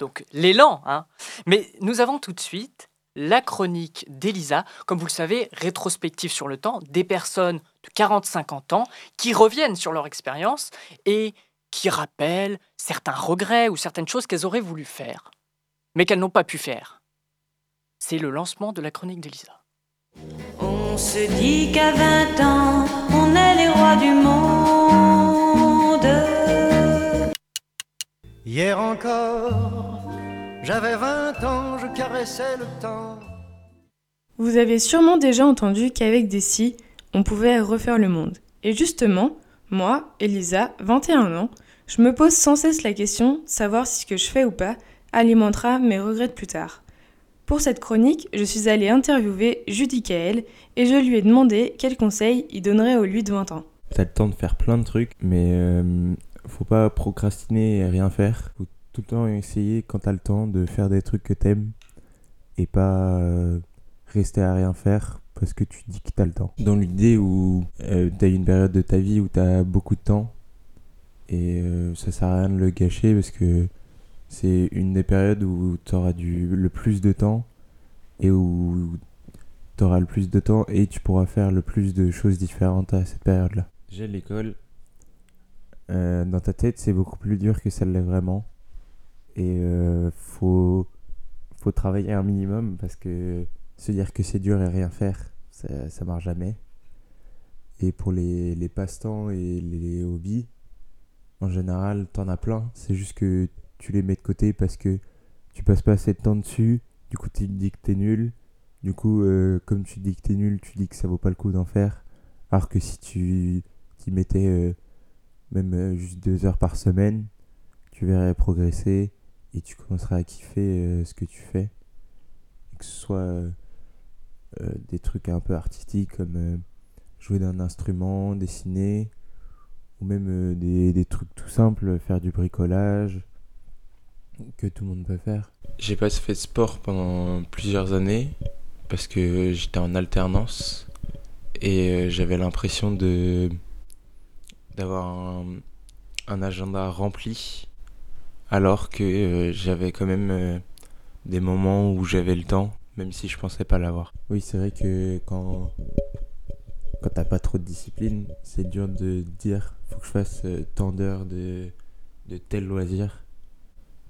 Donc l'élan, hein. Mais nous avons tout de suite la chronique d'Elisa, comme vous le savez, rétrospective sur le temps, des personnes de 40-50 ans qui reviennent sur leur expérience et qui rappellent certains regrets ou certaines choses qu'elles auraient voulu faire, mais qu'elles n'ont pas pu faire. C'est le lancement de la chronique d'Elisa. On se dit qu'à 20 ans, on est les rois du monde. Hier encore, j'avais 20 ans, je caressais le temps. Vous avez sûrement déjà entendu qu'avec des scies, on pouvait refaire le monde. Et justement, moi, Elisa, 21 ans, je me pose sans cesse la question de savoir si ce que je fais ou pas alimentera mes regrets de plus tard. Pour cette chronique, je suis allée interviewer Judy Kael et je lui ai demandé quels conseils il donnerait au lui de 20 ans. T'as le temps de faire plein de trucs, mais euh, faut pas procrastiner et rien faire. Faut tout le temps essayer, quand t'as le temps, de faire des trucs que t'aimes et pas euh, rester à rien faire parce que tu dis que t'as le temps. Dans l'idée où euh, t'as une période de ta vie où t'as beaucoup de temps et euh, ça sert à rien de le gâcher parce que c'est une des périodes où t'auras du le plus de temps et où t'auras le plus de temps et tu pourras faire le plus de choses différentes à cette période-là. J'ai l'école. euh, dans ta tête, c'est beaucoup plus dur que ça l'est vraiment. Et euh, faut, faut travailler un minimum parce que se dire que c'est dur et rien faire, ça, ça marche jamais. Et pour les, les passe-temps et les hobbies, en général, t'en as plein. C'est juste que tu les mets de côté parce que tu passes pas assez de temps dessus. Du coup, tu te dis que t'es nul. Du coup, euh, comme tu dis que t'es nul, tu dis que ça vaut pas le coup d'en faire. Alors que si tu t'y mettais euh, même euh, juste deux heures par semaine, tu verrais progresser et tu commencerais à kiffer ce que tu fais. Que ce soit des trucs un peu artistiques comme jouer d'un instrument, dessiner, ou même des, des trucs tout simples, faire du bricolage, que tout le monde peut faire. J'ai pas fait de sport pendant plusieurs années parce que j'étais en alternance et euh, j'avais l'impression de d'avoir un, un agenda rempli alors que euh, j'avais quand même euh, des moments où j'avais le temps même si je pensais pas l'avoir. Oui, c'est vrai que quand, quand t'as pas trop de discipline, c'est dur de dire faut que je fasse tant d'heures de, de tel loisir.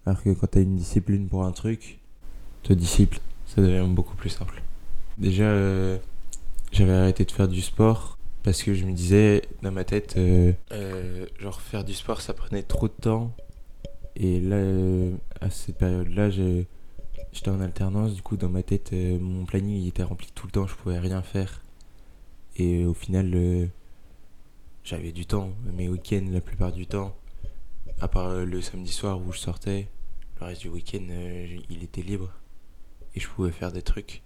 Alors que quand t'as une discipline pour un truc, te discipline, ça devient beaucoup plus simple. Déjà, euh, j'avais arrêté de faire du sport parce que je me disais dans ma tête, euh, euh, genre faire du sport ça prenait trop de temps. Et là, à cette période-là, j'étais en alternance, du coup, dans ma tête, mon planning il était rempli tout le temps, je pouvais rien faire. Et au final, j'avais du temps, mes week-ends la plupart du temps, à part euh, le samedi soir où je sortais, le reste du week-end, euh, il était libre. Et je pouvais faire des trucs.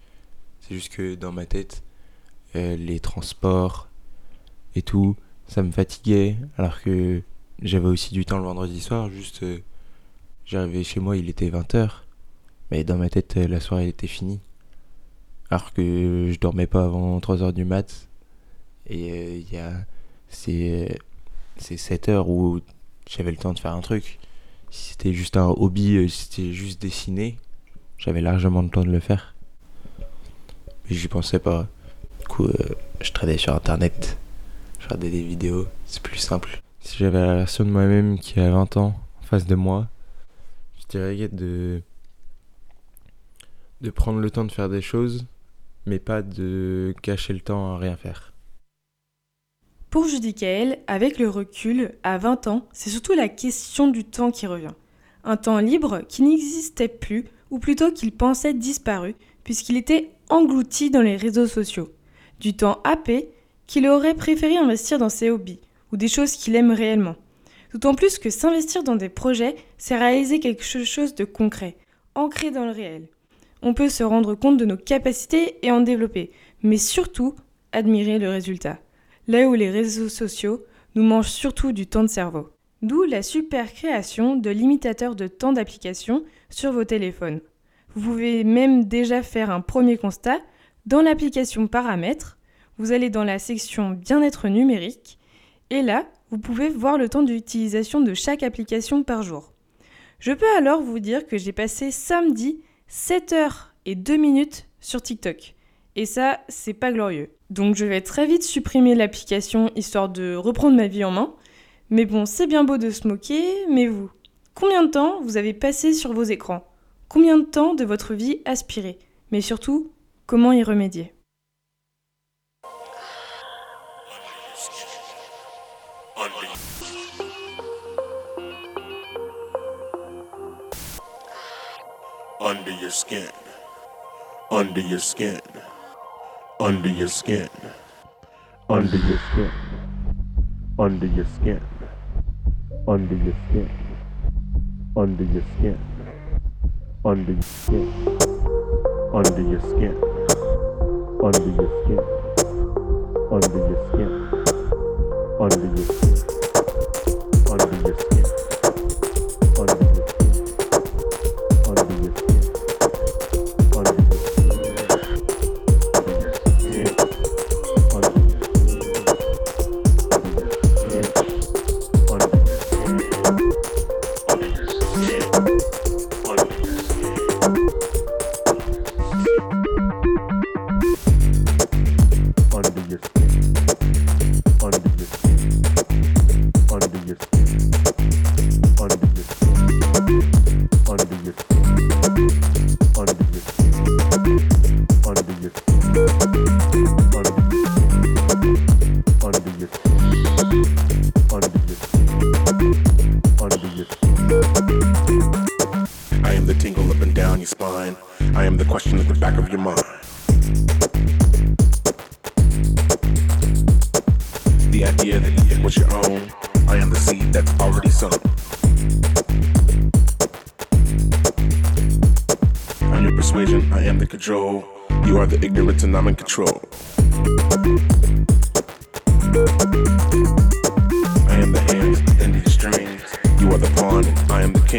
C'est juste que dans ma tête, euh, les transports et tout, ça me fatiguait, alors que j'avais aussi du temps le vendredi soir, juste j'arrivais chez moi, il était 20h, mais dans ma tête, la soirée était finie. Alors que je dormais pas avant 3h du mat, et il y a ces, ces 7 heures où j'avais le temps de faire un truc. Si c'était juste un hobby, euh, si c'était juste dessiner, j'avais largement le temps de le faire. Mais j'y pensais pas. Du coup, euh, je traînais sur internet, je regardais des vidéos, c'est plus simple. Si j'avais la version de moi-même qui a 20 ans en face de moi, je dirais de de prendre le temps de faire des choses, mais pas de gâcher le temps à rien faire. Pour Judicaël, avec le recul, à 20 ans, c'est surtout la question du temps qui revient. Un temps libre qui n'existait plus, ou plutôt qu'il pensait disparu, puisqu'il était englouti dans les réseaux sociaux. Du temps happé qu'il aurait préféré investir dans ses hobbies, ou des choses qu'il aime réellement. D'autant plus que s'investir dans des projets, c'est réaliser quelque chose de concret, ancré dans le réel. On peut se rendre compte de nos capacités et en développer, mais surtout admirer le résultat. Là où les réseaux sociaux nous mangent surtout du temps de cerveau. D'où la super création de limitateurs de temps d'application sur vos téléphones. Vous pouvez même déjà faire un premier constat. Dans l'application Paramètres, vous allez dans la section Bien-être numérique et là, vous pouvez voir le temps d'utilisation de chaque application par jour. Je peux alors vous dire que j'ai passé samedi 7 heures et 2 minutes sur TikTok. Et ça, c'est pas glorieux. Donc je vais très vite supprimer l'application histoire de reprendre ma vie en main. Mais bon, c'est bien beau de se moquer, mais vous, combien de temps vous avez passé sur vos écrans? Combien de temps de votre vie aspiré Mais surtout, comment y remédier? Under your skin. Under your skin. Under your skin. Under your skin. Under your skin. Under your skin. Under your skin. Under your skin. Under your skin. Under your skin. Under your skin. Under your skin. Under your skin.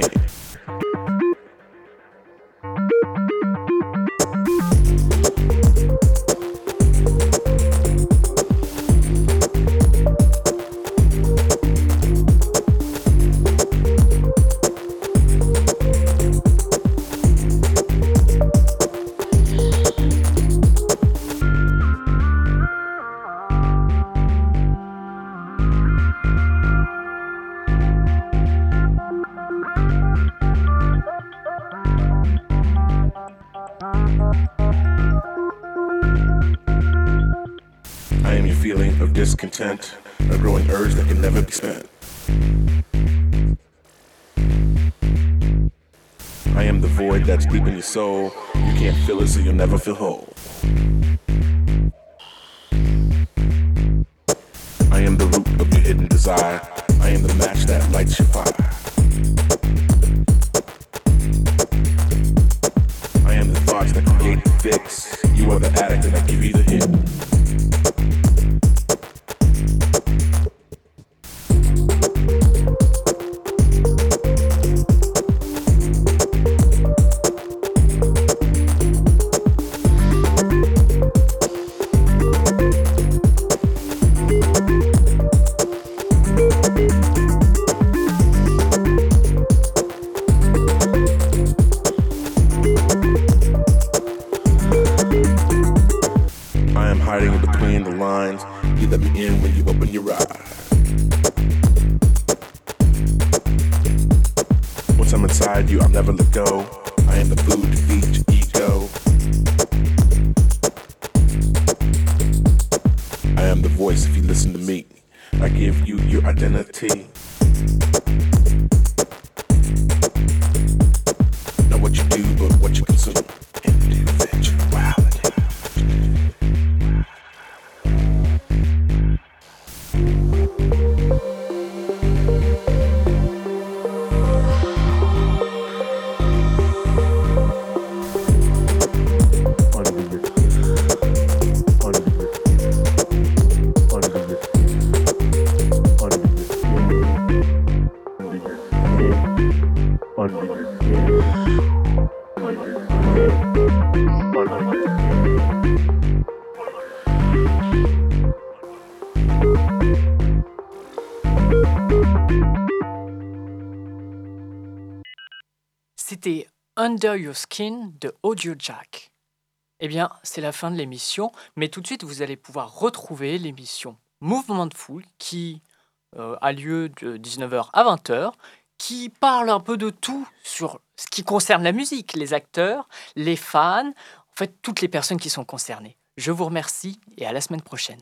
King. Soul. You can't feel it, so you'll never feel whole. You your identity. Under Your Skin de Audio Jack. Eh bien, c'est la fin de l'émission, mais tout de suite, vous allez pouvoir retrouver l'émission Mouvement de Foule qui euh, a lieu de 19h à 20h, qui parle un peu de tout sur ce qui concerne la musique, les acteurs, les fans, en fait, toutes les personnes qui sont concernées. Je vous remercie et à la semaine prochaine.